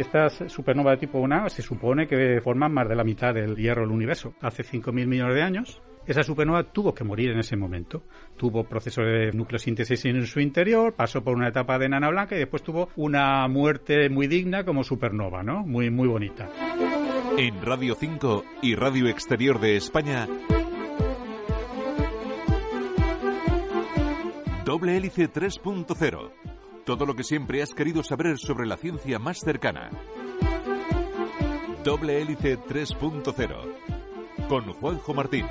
Estas supernovas de tipo 1 se supone que forman más de la mitad del hierro del universo. Hace 5.000 millones de años, esa supernova tuvo que morir en ese momento. Tuvo procesos de nucleosíntesis en su interior, pasó por una etapa de enana blanca y después tuvo una muerte muy digna como supernova, ¿no? Muy, muy bonita. En Radio 5 y Radio Exterior de España, Doble Hélice 3.0. Todo lo que siempre has querido saber sobre la ciencia más cercana. Doble Hélice 3.0. Con Juanjo Martín.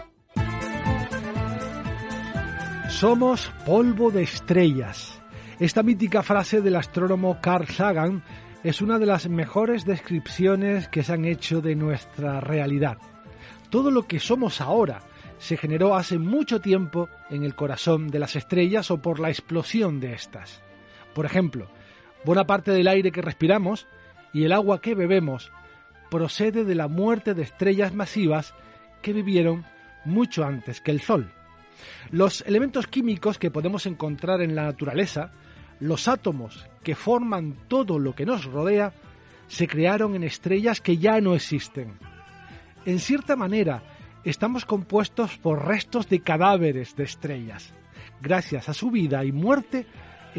Somos polvo de estrellas. Esta mítica frase del astrónomo Carl Sagan es una de las mejores descripciones que se han hecho de nuestra realidad. Todo lo que somos ahora se generó hace mucho tiempo en el corazón de las estrellas o por la explosión de estas. Por ejemplo, buena parte del aire que respiramos y el agua que bebemos procede de la muerte de estrellas masivas que vivieron mucho antes que el Sol. Los elementos químicos que podemos encontrar en la naturaleza, los átomos que forman todo lo que nos rodea, se crearon en estrellas que ya no existen. En cierta manera, estamos compuestos por restos de cadáveres de estrellas. Gracias a su vida y muerte,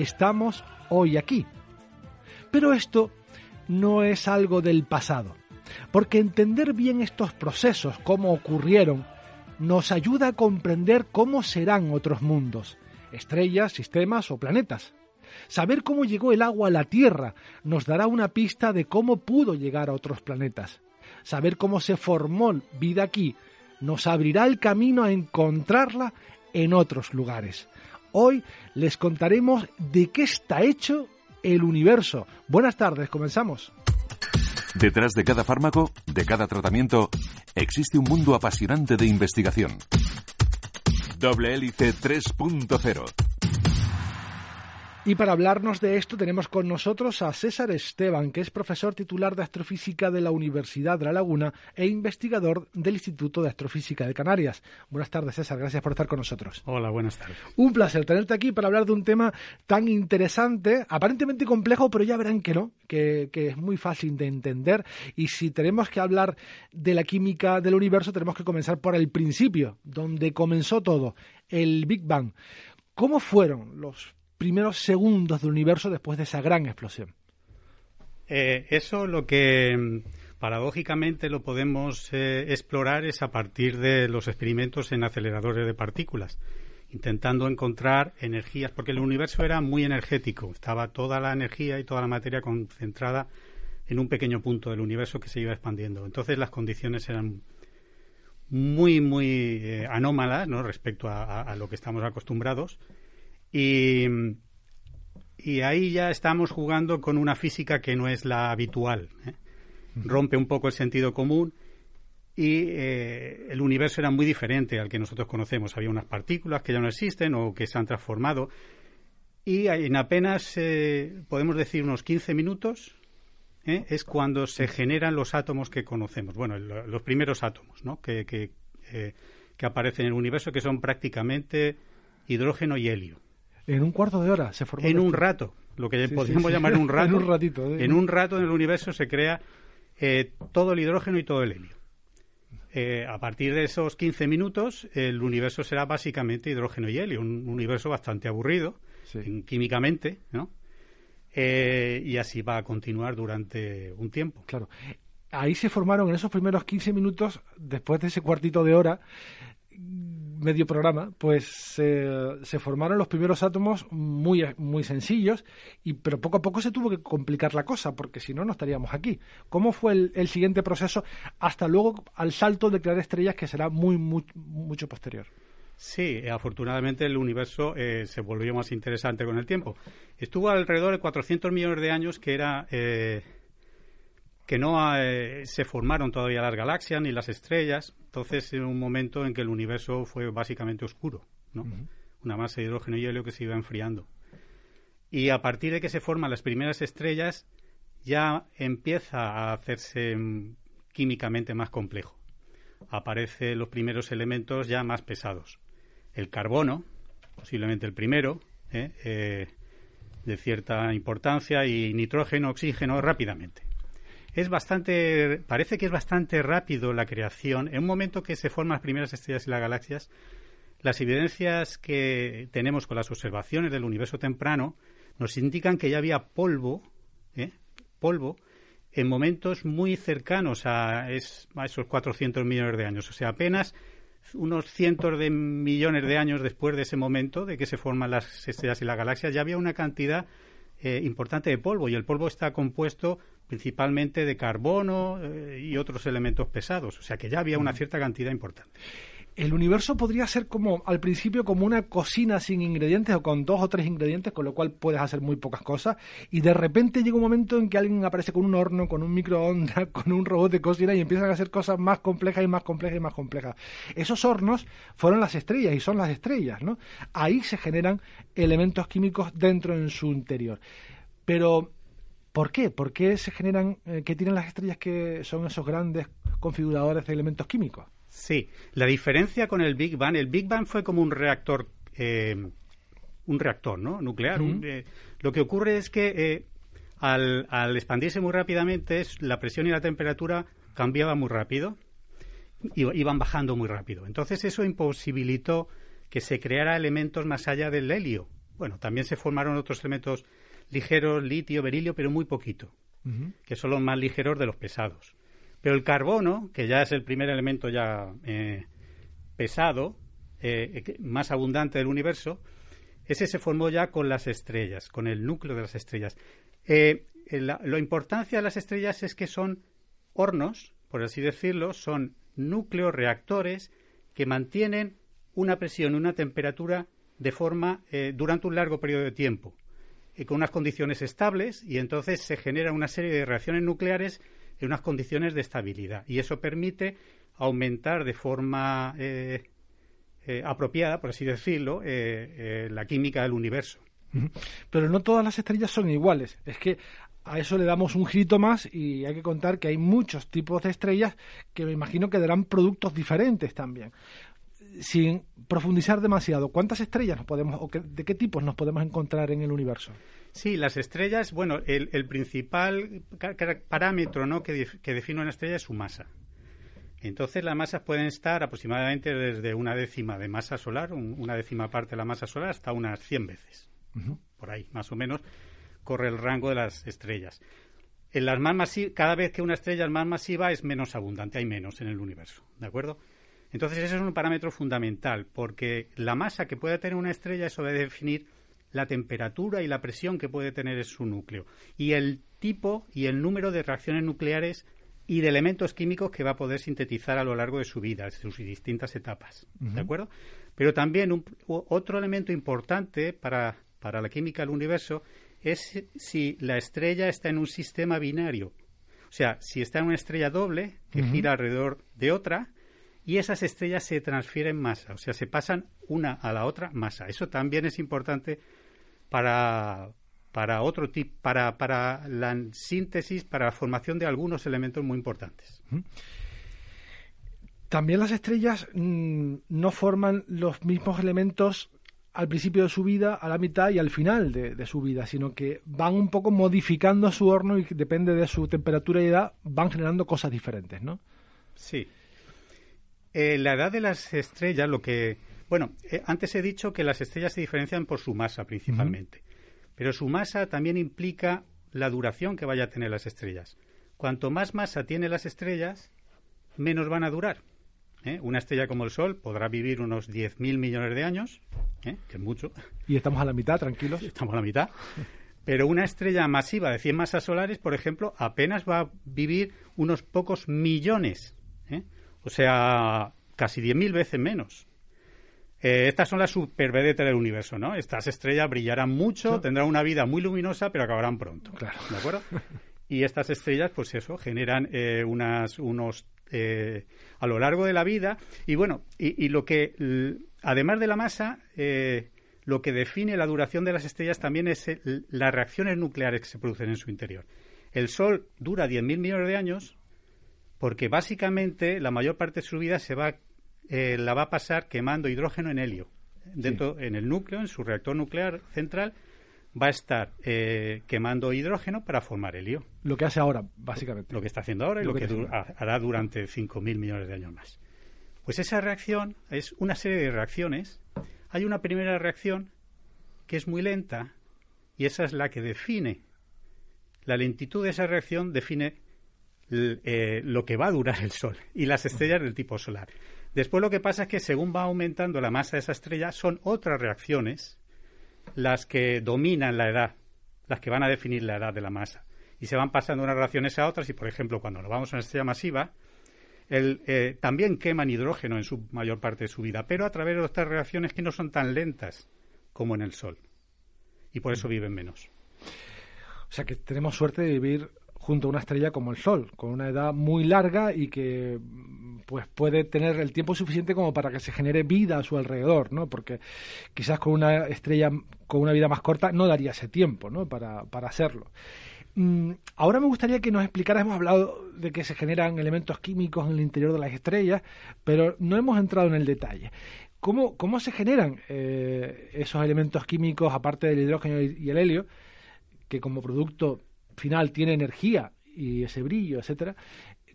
estamos hoy aquí. Pero esto no es algo del pasado, porque entender bien estos procesos, cómo ocurrieron, nos ayuda a comprender cómo serán otros mundos, estrellas, sistemas o planetas. Saber cómo llegó el agua a la Tierra nos dará una pista de cómo pudo llegar a otros planetas. Saber cómo se formó vida aquí nos abrirá el camino a encontrarla en otros lugares. Hoy les contaremos de qué está hecho el universo. Buenas tardes, comenzamos. Detrás de cada fármaco, de cada tratamiento, existe un mundo apasionante de investigación. Doble Hélice 3.0 y para hablarnos de esto tenemos con nosotros a César Esteban, que es profesor titular de astrofísica de la Universidad de La Laguna e investigador del Instituto de Astrofísica de Canarias. Buenas tardes, César. Gracias por estar con nosotros. Hola, buenas tardes. Un placer tenerte aquí para hablar de un tema tan interesante, aparentemente complejo, pero ya verán que no, que, que es muy fácil de entender. Y si tenemos que hablar de la química del universo, tenemos que comenzar por el principio, donde comenzó todo, el Big Bang. ¿Cómo fueron los primeros segundos del universo después de esa gran explosión. Eh, eso lo que mm, paradójicamente lo podemos eh, explorar es a partir de los experimentos en aceleradores de partículas, intentando encontrar energías, porque el universo era muy energético, estaba toda la energía y toda la materia concentrada en un pequeño punto del universo que se iba expandiendo. Entonces las condiciones eran muy, muy eh, anómalas ¿no? respecto a, lo que estamos acostumbrados y, ahí ya estamos jugando con una física que no es la habitual. ¿eh? Rompe un poco el sentido común y eh, el universo era muy diferente al que nosotros conocemos. Había unas partículas que ya no existen o que se han transformado. Y en apenas, eh, podemos decir, unos 15 minutos, es cuando se generan los átomos que conocemos. Bueno, los primeros átomos ¿no? que, que, que aparecen en el universo, que son prácticamente hidrógeno y helio. En un cuarto de hora se formó. En un rato, lo que podríamos llamar un rato. en un ratito. En un rato en el universo se crea eh, todo el hidrógeno y todo el helio. Eh, a partir de esos 15 minutos, el universo será básicamente hidrógeno y helio, un universo bastante aburrido químicamente, ¿no? Eh, y así va a continuar durante un tiempo. Claro. Ahí se formaron en esos primeros 15 minutos, después de ese cuartito de hora, medio programa, pues se formaron los primeros átomos muy, muy sencillos, y, pero poco a poco se tuvo que complicar la cosa, porque si no, no estaríamos aquí. ¿Cómo fue el, siguiente proceso hasta luego al salto de crear estrellas que será muy, mucho posterior? Sí, afortunadamente el universo eh, se volvió más interesante con el tiempo. Estuvo alrededor de 400 millones de años, que era eh, que no eh, se formaron todavía las galaxias ni las estrellas. Entonces, en un momento en que el universo fue básicamente oscuro, ¿no? Una masa de hidrógeno y helio que se iba enfriando. Y a partir de que se forman las primeras estrellas, ya empieza a hacerse mm, químicamente más complejo. Aparecen los primeros elementos ya más pesados. El carbono, posiblemente el primero, ¿eh? Eh, de cierta importancia, y nitrógeno, oxígeno rápidamente. Es bastante, parece que es bastante rápido la creación. En un momento que se forman las primeras estrellas y las galaxias, las evidencias que tenemos con las observaciones del universo temprano nos indican que ya había polvo, ¿eh? polvo, en momentos muy cercanos a, esos 400 millones de años. O sea, apenas unos cientos de millones de años después de ese momento de que se forman las estrellas y las galaxias, ya había una cantidad eh, importante de polvo y el polvo está compuesto principalmente de carbono eh, y otros elementos pesados, o sea que ya había una cierta cantidad importante el universo podría ser como al principio como una cocina sin ingredientes o con dos o tres ingredientes, con lo cual puedes hacer muy pocas cosas y de repente llega un momento en que alguien aparece con un horno, con un microondas, con un robot de cocina y empiezan a hacer cosas más complejas y más complejas y más complejas. Esos hornos fueron las estrellas y son las estrellas, ¿no? Ahí se generan elementos químicos dentro en su interior. Pero ¿Por qué? ¿Por qué se generan, eh, qué tienen las estrellas que son esos grandes configuradores de elementos químicos? Sí, la diferencia con el Big Bang, el Big Bang fue como un reactor, eh, un reactor, ¿no? Nuclear. Eh, lo que ocurre es que eh, al, expandirse muy rápidamente, la presión y la temperatura cambiaban muy rápido, y iban bajando muy rápido. Entonces eso imposibilitó que se creara elementos más allá del helio. Bueno, también se formaron otros elementos ligeros, litio, berilio, pero muy poquito, que son los más ligeros de los pesados. Pero el carbono, que ya es el primer elemento ya eh, pesado, eh, más abundante del universo, ese se formó ya con las estrellas, con el núcleo de las estrellas. Eh, la, importancia de las estrellas es que son hornos, por así decirlo, son núcleos reactores que mantienen una presión y una temperatura de forma durante un largo periodo de tiempo, con unas condiciones estables, y entonces se genera una serie de reacciones nucleares en unas condiciones de estabilidad. Y eso permite aumentar de forma eh, eh, apropiada, por así decirlo, eh, la química del universo. Pero no todas las estrellas son iguales. Es que a eso le damos un girito más y hay que contar que hay muchos tipos de estrellas que me imagino que darán productos diferentes también. Sin profundizar demasiado, ¿cuántas estrellas nos podemos o de qué tipos nos podemos encontrar en el universo? Sí, las estrellas, bueno, el, principal parámetro ¿no? que, define una estrella es su masa. Entonces las masas pueden estar aproximadamente desde una décima de masa solar, una décima parte de la masa solar, hasta unas 100 veces. Por ahí, más o menos, corre el rango de las estrellas. En las más cada vez que una estrella es más masiva es menos abundante, hay menos en el universo, ¿de acuerdo? Entonces ese es un parámetro fundamental, porque la masa que puede tener una estrella eso debe definir la temperatura y la presión que puede tener en su núcleo y el tipo y el número de reacciones nucleares y de elementos químicos que va a poder sintetizar a lo largo de su vida, de sus distintas etapas. ¿De acuerdo? Pero también otro elemento importante para, para la química del universo es si la estrella está en un sistema binario. O sea, si está en una estrella doble que gira alrededor de otra y esas estrellas se transfieren masa, o sea, se pasan una a la otra masa. Eso también es importante para, para otro tipo, para, para la síntesis, para la formación de algunos elementos muy importantes. También las estrellas mm, no forman los mismos elementos al principio de su vida, a la mitad y al final de, su vida, sino que van un poco modificando su horno y depende de su temperatura y edad, van generando cosas diferentes, ¿no? Sí. Eh, la edad de las estrellas, lo que bueno, eh, antes he dicho que las estrellas se diferencian por su masa principalmente, pero su masa también implica la duración que vaya a tener las estrellas. Cuanto más masa tienen las estrellas, menos van a durar. ¿eh? Una estrella como el Sol podrá vivir unos 10.000 millones de años, ¿eh? que es mucho. Y estamos a la mitad, tranquilos. Estamos a la mitad. Pero una estrella masiva de 100 masas solares, por ejemplo, apenas va a vivir unos pocos millones. O sea, casi 10.000 veces menos. Eh, estas son las supervedetas del universo, ¿no? Estas estrellas brillarán mucho, tendrán una vida muy luminosa, pero acabarán pronto. Claro. ¿De acuerdo? Y estas estrellas, pues eso, generan eh, unas, unos eh, a lo largo de la vida. Y bueno, y, lo que, además de la masa, lo que define la duración de las estrellas también es las reacciones nucleares que se producen en su interior. El Sol dura 10.000 millones de años porque básicamente la mayor parte de su vida se va eh, la va a pasar quemando hidrógeno en helio. Dentro, en el núcleo, en su reactor nuclear central, va a estar eh, quemando hidrógeno para formar helio. Lo que hace ahora, básicamente. Lo que está haciendo ahora y lo, que, hará durante 5.000 millones de años más. Pues esa reacción es una serie de reacciones. Hay una primera reacción que es muy lenta y esa es la que define. La lentitud de esa reacción define eh, lo que va a durar el Sol y las estrellas del tipo solar. Después lo que pasa es que según va aumentando la masa de esa estrella, son otras reacciones las que dominan la edad, las que van a definir la edad de la masa. Y se van pasando unas reacciones a otras y, por ejemplo, cuando nos vamos a una estrella masiva, eh, también queman hidrógeno en su mayor parte de su vida, pero a través de otras reacciones que no son tan lentas como en el Sol. Y por eso viven menos. O sea que tenemos suerte de vivir junto a una estrella como el Sol, con una edad muy larga y que pues puede tener el tiempo suficiente como para que se genere vida a su alrededor, ¿no? Porque quizás con una estrella con una vida más corta no daría ese tiempo, ¿no? Para, para hacerlo. Mm, ahora me gustaría que nos explicara, hemos hablado de que se generan elementos químicos en el interior de las estrellas, pero no hemos entrado en el detalle. ¿Cómo, cómo se generan eh, esos elementos químicos, aparte del hidrógeno y el helio, que como producto final tiene energía y ese brillo, etcétera,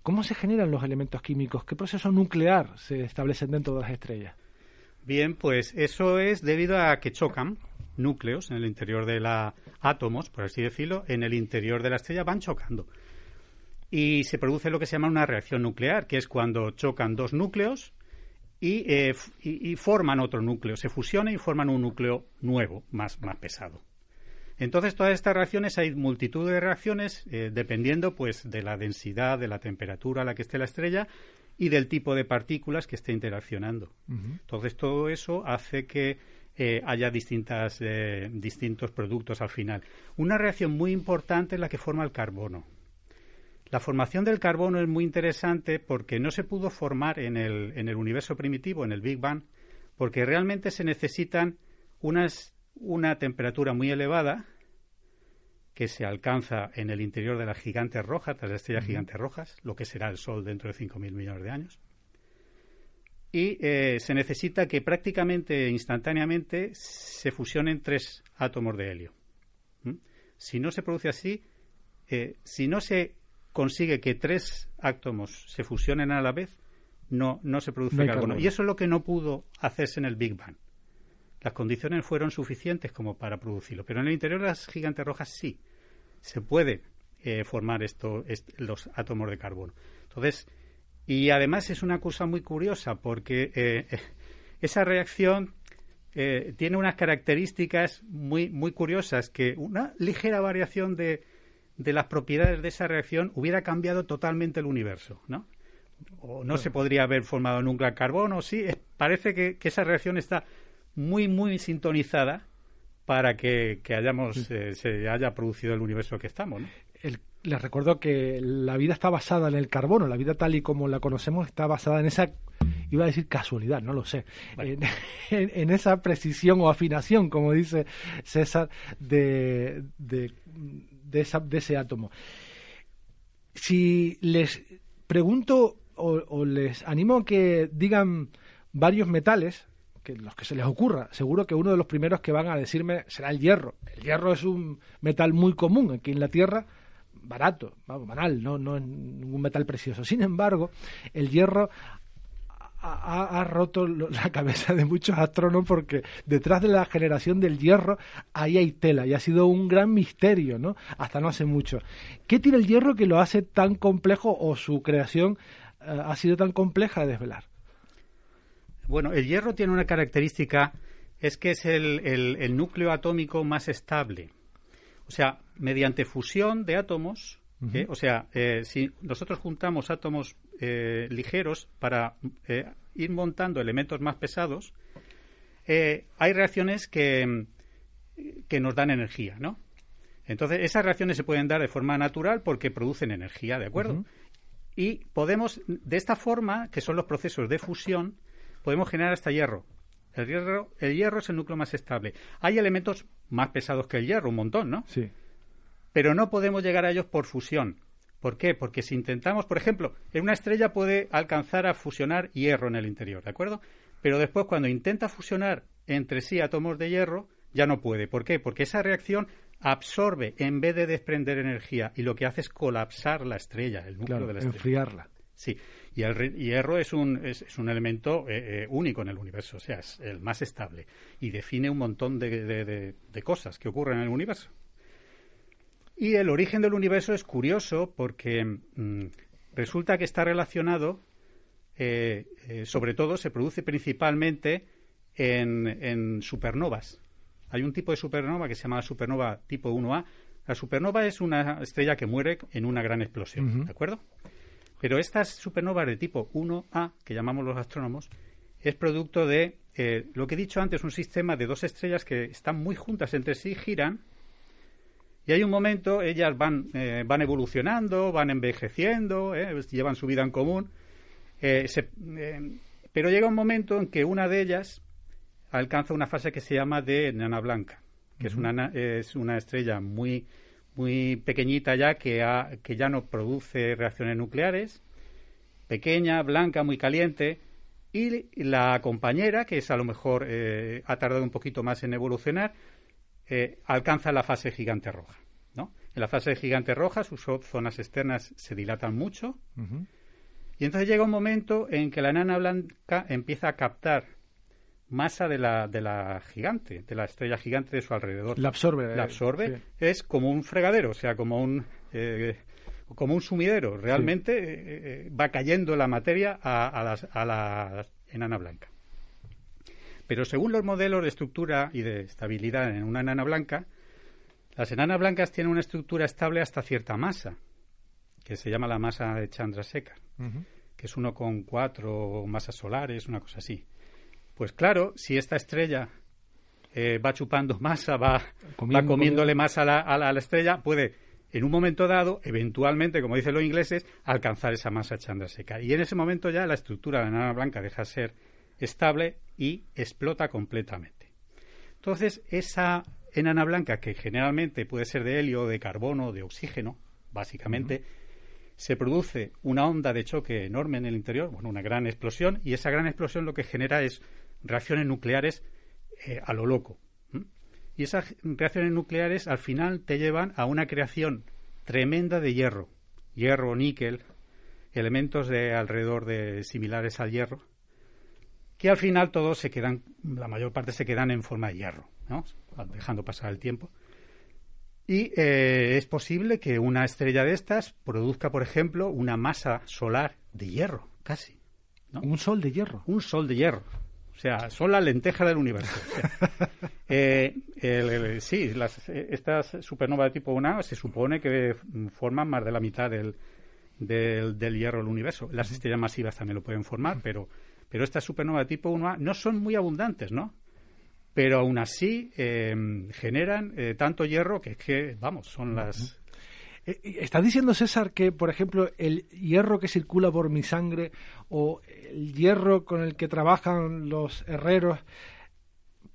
¿Cómo se generan los elementos químicos? ¿Qué proceso nuclear se establecen dentro de las estrellas? Bien, pues eso es debido a que chocan núcleos en el interior de la átomos, por así decirlo, en el interior de la estrella van chocando. Y se produce lo que se llama una reacción nuclear, que es cuando chocan dos núcleos y, eh, y forman otro núcleo, se fusionan y forman un núcleo nuevo, más, más pesado. Entonces, todas estas reacciones, hay multitud de reacciones eh, dependiendo pues de la densidad, de la temperatura a la que esté la estrella y del tipo de partículas que esté interaccionando. Entonces, todo eso hace que eh, haya distintas, eh, distintos productos al final. Una reacción muy importante es la que forma el carbono. La formación del carbono es muy interesante porque no se pudo formar en el, en el universo primitivo, en el Big Bang, porque realmente se necesitan unas una temperatura muy elevada que se alcanza en el interior de las gigantes rojas, las estrellas gigantes rojas, lo que será el Sol dentro de 5.000 millones de años. Y eh, se necesita que prácticamente instantáneamente se fusionen tres átomos de helio. ¿Mm? Si no se produce así, eh, si no se consigue que tres átomos se fusionen a la vez, no, no se produce carbono. Y eso es lo que no pudo hacerse en el Big Bang las condiciones fueron suficientes como para producirlo. Pero en el interior de las gigantes rojas sí se puede eh, formar esto, los átomos de carbono. Entonces, y además es una cosa muy curiosa porque eh, esa reacción eh, tiene unas características muy, muy curiosas que una ligera variación de, de las propiedades de esa reacción hubiera cambiado totalmente el universo, ¿no? O no se podría haber formado nunca carbono, sí, parece que, que esa reacción está muy, muy sintonizada para que, hayamos, eh, se haya producido el universo que estamos. ¿no? les recuerdo que la vida está basada en el carbono, la vida tal y como la conocemos está basada en esa, iba a decir casualidad, no lo sé, en, esa precisión o afinación, como dice César, de, de, esa, de ese átomo. Si les pregunto o, o les animo a que digan varios metales, que los que se les ocurra. Seguro que uno de los primeros que van a decirme será el hierro. El hierro es un metal muy común aquí en la Tierra, barato, vamos, banal, no, no es ningún metal precioso. Sin embargo, el hierro ha, roto la cabeza de muchos astrónomos porque detrás de la generación del hierro ahí hay tela y ha sido un gran misterio, ¿no? Hasta no hace mucho. ¿Qué tiene el hierro que lo hace tan complejo o su creación eh, ha sido tan compleja de desvelar? Bueno, el hierro tiene una característica, es que es el, núcleo atómico más estable. O sea, mediante fusión de átomos, ¿eh? o sea, eh, si nosotros juntamos átomos eh, ligeros para ir montando elementos más pesados, hay reacciones que, que nos dan energía, ¿no? Entonces, esas reacciones se pueden dar de forma natural porque producen energía, ¿de acuerdo? Y podemos, de esta forma, que son los procesos de fusión, podemos generar hasta hierro. El hierro, el hierro es el núcleo más estable. Hay elementos más pesados que el hierro, un montón, ¿no? Sí. Pero no podemos llegar a ellos por fusión. ¿Por qué? Porque si intentamos, por ejemplo, en una estrella puede alcanzar a fusionar hierro en el interior, ¿de acuerdo? Pero después, cuando intenta fusionar entre sí átomos de hierro, ya no puede. ¿Por qué? Porque esa reacción absorbe en vez de desprender energía y lo que hace es colapsar la estrella, el núcleo de la estrella. Enfriarla. Sí, y el hierro es un, es, un elemento eh, eh, único en el universo, o sea, es el más estable y define un montón de, cosas que ocurren en el universo. Y el origen del universo es curioso porque mm, resulta que está relacionado, eh, sobre todo se produce principalmente en, en supernovas. Hay un tipo de supernova que se llama supernova tipo 1A. La supernova es una estrella que muere en una gran explosión, ¿de acuerdo? Pero estas supernovas de tipo 1A, que llamamos los astrónomos, es producto de eh, lo que he dicho antes, un sistema de dos estrellas que están muy juntas entre sí, giran, y hay un momento, ellas van, eh, van evolucionando, van envejeciendo, eh, llevan su vida en común, pero llega un momento en que una de ellas alcanza una fase que se llama de nana blanca, que es, una, es una estrella muy muy pequeñita ya que, que ya no produce reacciones nucleares, pequeña, blanca, muy caliente, y la compañera, que es a lo mejor eh, ha tardado un poquito más en evolucionar, eh, alcanza la fase gigante roja. ¿no? En la fase de gigante roja sus zonas externas se dilatan mucho y entonces llega un momento en que la enana blanca empieza a captar masa de la, de la gigante, de la estrella gigante de su alrededor. La absorbe. La eh, absorbe. Es como un fregadero, o sea, como un, eh, como un sumidero. Realmente eh, va cayendo la materia a, a, la enana blanca. Pero según los modelos de estructura y de estabilidad en una enana blanca, las enanas blancas tienen una estructura estable hasta cierta masa, que se llama la masa de Chandrasekhar, que es 1,4 masas solares, una cosa así. Pues claro, si esta estrella eh, va chupando masa, va, comiéndole masa a la, a, la, estrella, puede en un momento dado, eventualmente, como dicen los ingleses, alcanzar esa masa seca. Y en ese momento ya la estructura de la enana blanca deja de ser estable y explota completamente. Entonces, esa enana blanca, que generalmente puede ser de helio, de carbono, de oxígeno, básicamente, se produce una onda de choque enorme en el interior, bueno, una gran explosión, y esa gran explosión lo que genera es reacciones nucleares eh, a lo loco. Y esas reacciones nucleares al final te llevan a una creación tremenda de hierro, hierro, níquel, elementos de alrededor de similares al hierro, que al final todos se quedan, la mayor parte se quedan en forma de hierro, ¿no? dejando pasar el tiempo. Y eh, es posible que una estrella de estas produzca, por ejemplo, una masa solar de hierro, casi. Un sol de hierro. Un sol de hierro. O sea, son la lenteja del universo. Eh, sí, las, estas supernovas de tipo 1A se supone que forman más de la mitad del, del, hierro del universo. Las estrellas masivas también lo pueden formar, pero, pero estas supernovas de tipo 1A no son muy abundantes, ¿no? Pero aún así em, generan eh, tanto hierro que es que, vamos, son las, eh, ¿Está diciendo César que, por ejemplo, el hierro que circula por mi sangre o el hierro con el que trabajan los herreros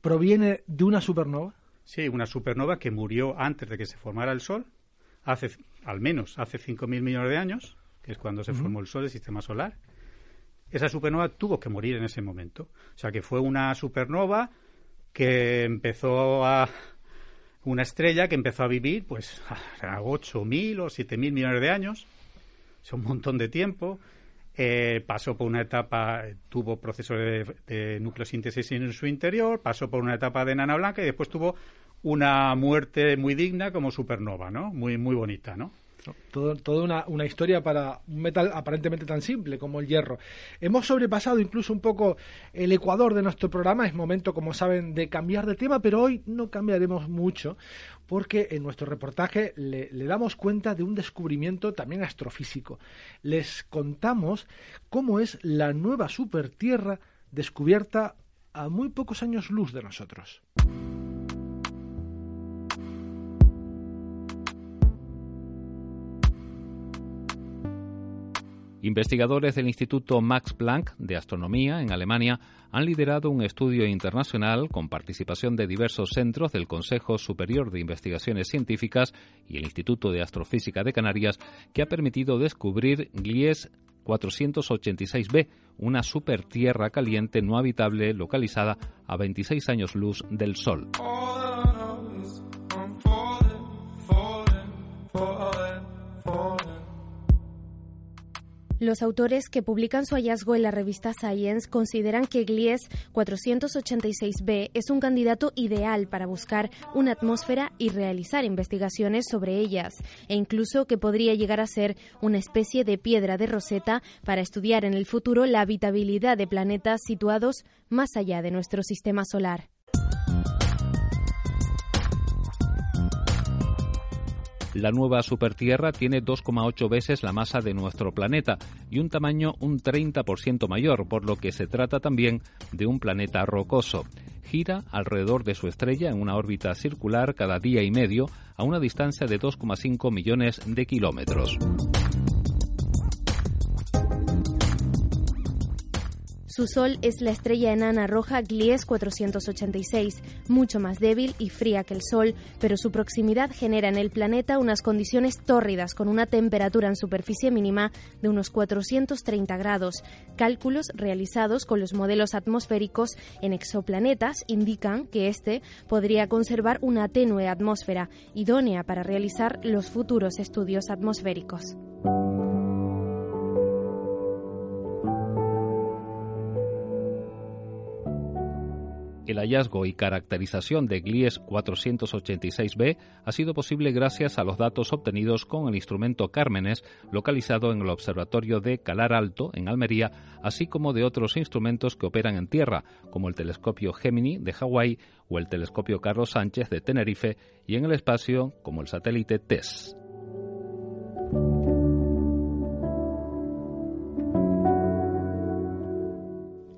proviene de una supernova? Sí, una supernova que murió antes de que se formara el Sol, hace al menos hace 5.000 millones de años, que es cuando se formó el Sol, el sistema solar. Esa supernova tuvo que morir en ese momento. O sea, que fue una supernova que empezó a, una estrella que empezó a vivir pues a 8.000 o 7.000 millones de años, es un montón de tiempo, eh, pasó por una etapa, tuvo procesos de, de, nucleosíntesis en su interior, pasó por una etapa de nana blanca y después tuvo una muerte muy digna como supernova, ¿no? Muy, muy bonita, ¿no? Todo, toda una, historia para un metal aparentemente tan simple como el hierro. Hemos sobrepasado incluso un poco el ecuador de nuestro programa. Es momento, como saben, de cambiar de tema, pero hoy no cambiaremos mucho porque en nuestro reportaje le, le damos cuenta de un descubrimiento también astrofísico. Les contamos cómo es la nueva supertierra descubierta a muy pocos años luz de nosotros. Investigadores del Instituto Max Planck de Astronomía en Alemania han liderado un estudio internacional con participación de diversos centros del Consejo Superior de Investigaciones Científicas y el Instituto de Astrofísica de Canarias que ha permitido descubrir Glies 486b, una supertierra caliente no habitable localizada a 26 años luz del Sol. Los autores que publican su hallazgo en la revista Science consideran que Glies 486b es un candidato ideal para buscar una atmósfera y realizar investigaciones sobre ellas, e incluso que podría llegar a ser una especie de piedra de roseta para estudiar en el futuro la habitabilidad de planetas situados más allá de nuestro sistema solar. La nueva supertierra tiene 2,8 veces la masa de nuestro planeta y un tamaño un 30% mayor, por lo que se trata también de un planeta rocoso. Gira alrededor de su estrella en una órbita circular cada día y medio a una distancia de 2,5 millones de kilómetros. Su Sol es la estrella enana roja Glies 486, mucho más débil y fría que el Sol, pero su proximidad genera en el planeta unas condiciones tórridas con una temperatura en superficie mínima de unos 430 grados. Cálculos realizados con los modelos atmosféricos en exoplanetas indican que este podría conservar una tenue atmósfera, idónea para realizar los futuros estudios atmosféricos. El hallazgo y caracterización de Glies 486b ha sido posible gracias a los datos obtenidos con el instrumento Cármenes, localizado en el Observatorio de Calar Alto, en Almería, así como de otros instrumentos que operan en tierra, como el telescopio Gemini de Hawái o el telescopio Carlos Sánchez de Tenerife, y en el espacio, como el satélite TESS.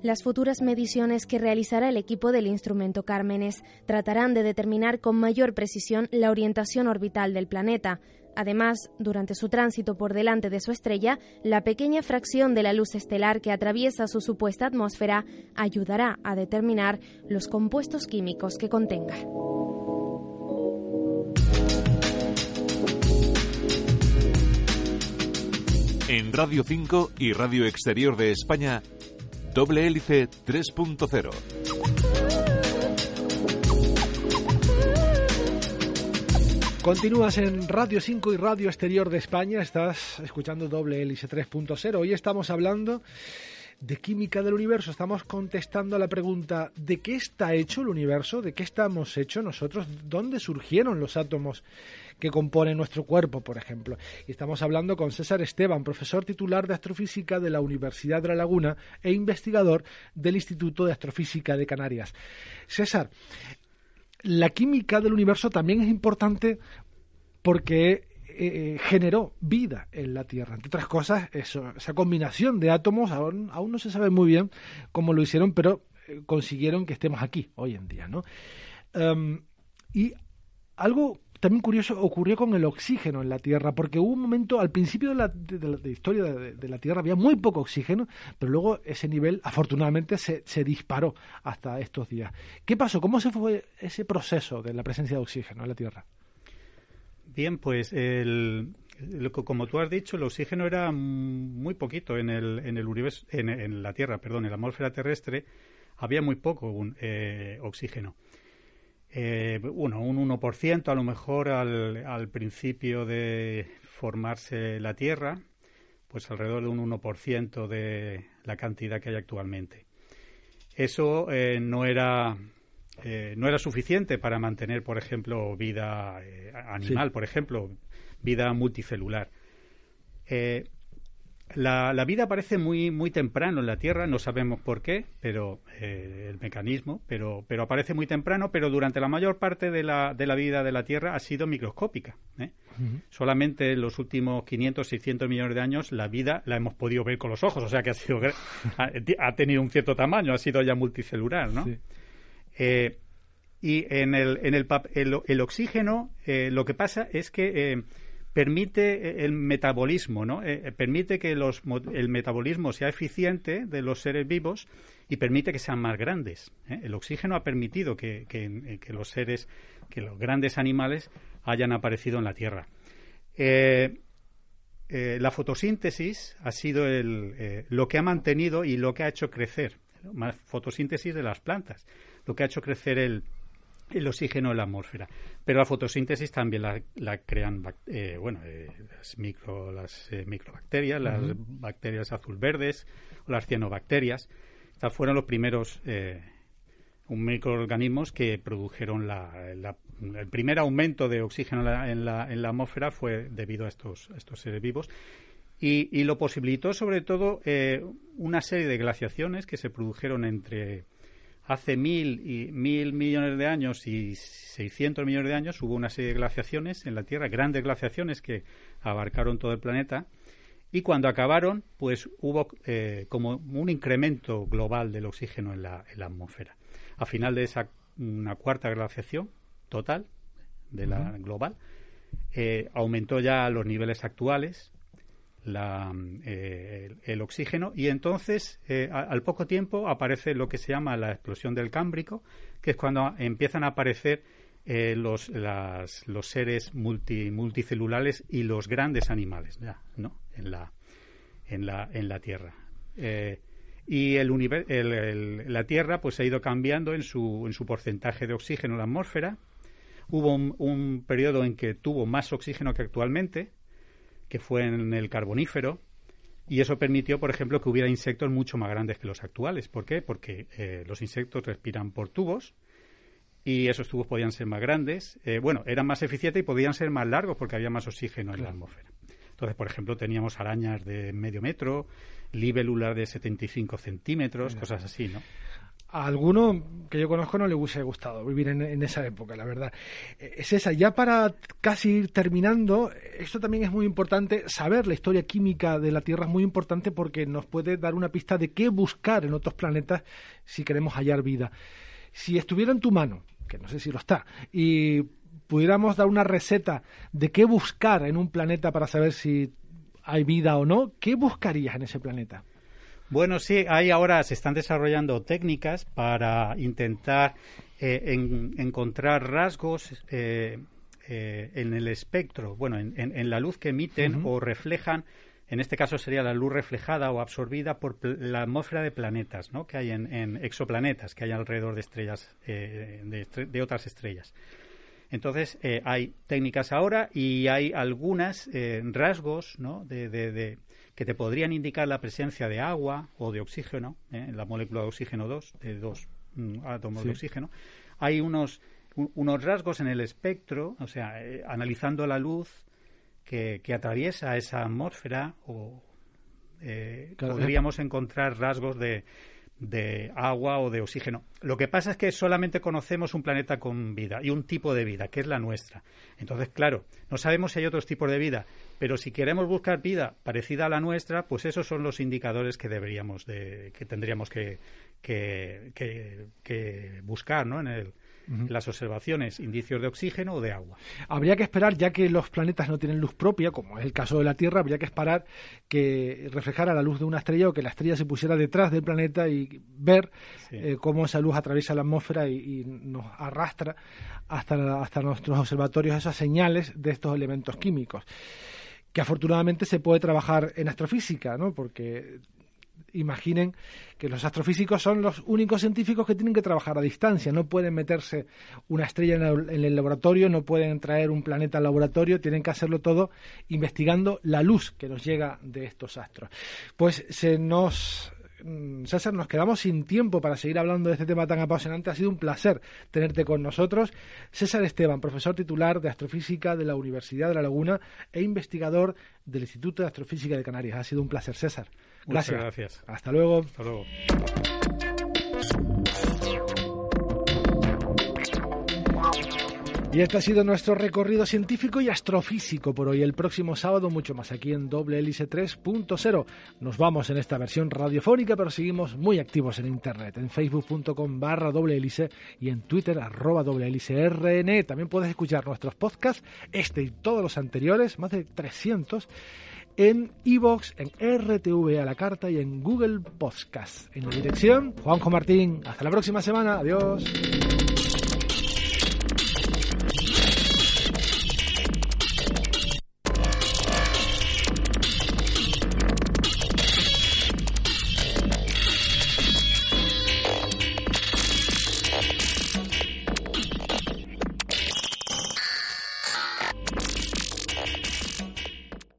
Las futuras mediciones que realizará el equipo del instrumento Cármenes tratarán de determinar con mayor precisión la orientación orbital del planeta. Además, durante su tránsito por delante de su estrella, la pequeña fracción de la luz estelar que atraviesa su supuesta atmósfera ayudará a determinar los compuestos químicos que contenga. En Radio 5 y Radio Exterior de España, Doble Hélice 3.0. Continúas en Radio 5 y Radio Exterior de España, estás escuchando Doble Hélice 3.0. Hoy estamos hablando de química del universo, estamos contestando a la pregunta ¿de qué está hecho el universo? ¿De qué estamos hechos nosotros? ¿Dónde surgieron los átomos que componen nuestro cuerpo, por ejemplo? Y estamos hablando con César Esteban, profesor titular de astrofísica de la Universidad de La Laguna e investigador del Instituto de Astrofísica de Canarias. César, la química del universo también es importante porque eh, generó vida en la Tierra. Entre otras cosas, eso, esa combinación de átomos, aún, aún no se sabe muy bien cómo lo hicieron, pero eh, consiguieron que estemos aquí hoy en día. ¿no? Em, y algo también curioso ocurrió con el oxígeno en la Tierra, porque hubo un momento, al principio de la, de, historia de, la Tierra había muy poco oxígeno, pero luego ese nivel afortunadamente se, se disparó hasta estos días. ¿Qué pasó? ¿Cómo se fue ese proceso de la presencia de oxígeno en la Tierra? Bien, pues el, como tú has dicho, el oxígeno era muy poquito en el, en el universo, en, la Tierra, perdón, en la atmósfera terrestre había muy poco eh, oxígeno. Eh, uno, un 1% a lo mejor al, al, principio de formarse la Tierra, pues alrededor de un 1% de la cantidad que hay actualmente. Eso eh, no era eh, no era suficiente para mantener, por ejemplo, vida eh, animal, por ejemplo, vida multicelular. Eh, la, vida aparece muy, muy temprano en la Tierra, no sabemos por qué, pero el mecanismo, pero, pero aparece muy temprano, pero durante la mayor parte de la, de la vida de la Tierra ha sido microscópica. Solamente en los últimos 500, 600 millones de años la vida la hemos podido ver con los ojos, o sea que ha, sido, ha, tenido un cierto tamaño, ha sido ya multicelular, ¿no? Eh, y en el, en el, el, oxígeno eh, lo que pasa es que eh, permite el metabolismo, ¿no? permite que los, el metabolismo sea eficiente de los seres vivos y permite que sean más grandes. El oxígeno ha permitido que, que, que, los seres, que los grandes animales hayan aparecido en la Tierra. la fotosíntesis ha sido el, lo que ha mantenido y lo que ha hecho crecer, más fotosíntesis de las plantas lo que ha hecho crecer el, el oxígeno en la atmósfera. Pero la fotosíntesis también la, crean, eh, bueno, eh, las, micro, las eh, microbacterias, las bacterias azul-verdes o las cianobacterias. Estos fueron los primeros microorganismos que produjeron el primer aumento de oxígeno en la, en la, atmósfera fue debido a estos, estos seres vivos. Y, y, lo posibilitó sobre todo una serie de glaciaciones que se produjeron entre hace mil, y, mil millones de años y 600 millones de años hubo una serie de glaciaciones en la Tierra, grandes glaciaciones que abarcaron todo el planeta. Y cuando acabaron, pues hubo eh, como un incremento global del oxígeno en la, atmósfera. A final de esa una cuarta glaciación total de la global, eh, aumentó ya los niveles actuales la, eh, el, oxígeno y entonces eh, al poco tiempo aparece lo que se llama la explosión del Cámbrico, que es cuando empiezan a aparecer eh, los, los seres multi, multicelulares y los grandes animales ya, ¿no? en, la, en, la, en la Tierra. y el, la Tierra pues ha ido cambiando en su, en su porcentaje de oxígeno en la atmósfera. Hubo un, un periodo en que tuvo más oxígeno que actualmente, que fue en el Carbonífero, y eso permitió, por ejemplo, que hubiera insectos mucho más grandes que los actuales. ¿Por qué? Porque eh, los insectos respiran por tubos y esos tubos podían ser más grandes. Eh, bueno, eran más eficientes y podían ser más largos porque había más oxígeno en la atmósfera. Entonces, por ejemplo, teníamos arañas de medio metro, libélulas de 75 centímetros, cosas así, ¿no? A alguno que yo conozco no le hubiese gustado vivir en, esa época, la verdad. Eh, es esa. Ya para casi ir terminando, esto también es muy importante, saber la historia química de la Tierra es muy importante porque nos puede dar una pista de qué buscar en otros planetas si queremos hallar vida. Si estuviera en tu mano, que no sé si lo está, y pudiéramos dar una receta de qué buscar en un planeta para saber si hay vida o no, ¿qué buscarías en ese planeta? Bueno, sí, hay ahora se están desarrollando técnicas para intentar eh, encontrar rasgos eh, eh, en el espectro, bueno, en, la luz que emiten o reflejan. En este caso sería la luz reflejada o absorbida por la atmósfera de planetas, ¿no? Que hay en, exoplanetas que hay alrededor de estrellas, de, otras estrellas. Entonces, hay técnicas ahora y hay algunas rasgos ¿no? de, que te podrían indicar la presencia de agua o de oxígeno, ¿eh? en la molécula de oxígeno 2, de dos mm, átomos de oxígeno. Hay unos, unos rasgos en el espectro, o sea, eh, analizando la luz que, que, atraviesa esa atmósfera, o eh, podríamos encontrar rasgos de, de agua o de oxígeno. Lo que pasa es que solamente conocemos un planeta con vida y un tipo de vida, que es la nuestra. Entonces, claro, no sabemos si hay otros tipos de vida, pero si queremos buscar vida parecida a la nuestra, pues esos son los indicadores que deberíamos de, que tendríamos que, que, que buscar, ¿no? En el, las observaciones, indicios de oxígeno o de agua. Habría que esperar, ya que los planetas no tienen luz propia, como es el caso de la Tierra, habría que esperar que reflejara la luz de una estrella o que la estrella se pusiera detrás del planeta y ver eh, cómo esa luz atraviesa la atmósfera y, nos arrastra hasta, hasta nuestros observatorios esas señales de estos elementos químicos que afortunadamente se puede trabajar en astrofísica, ¿no? Porque imaginen que los astrofísicos son los únicos científicos que tienen que trabajar a distancia, no pueden meterse una estrella en el, laboratorio, no pueden traer un planeta al laboratorio, tienen que hacerlo todo investigando la luz que nos llega de estos astros. Pues se nos César, nos quedamos sin tiempo para seguir hablando de este tema tan apasionante. Ha sido un placer tenerte con nosotros. César Esteban, profesor titular de Astrofísica de la Universidad de La Laguna e investigador del Instituto de Astrofísica de Canarias. Ha sido un placer, César. Gracias. gracias. Hasta luego. Hasta luego. Y este ha sido nuestro recorrido científico y astrofísico por hoy. El próximo sábado mucho más aquí en Doble Hélice 3.0. Nos vamos en esta versión radiofónica, pero seguimos muy activos en Internet, en facebook.com barra doble hélice y en Twitter arroba doble hélice RN. También puedes escuchar nuestros podcasts, este y todos los anteriores, más de 300 en iVoox, en RTV a la carta y en Google Podcast. En la dirección, Juanjo Martín. Hasta la próxima semana. Adiós.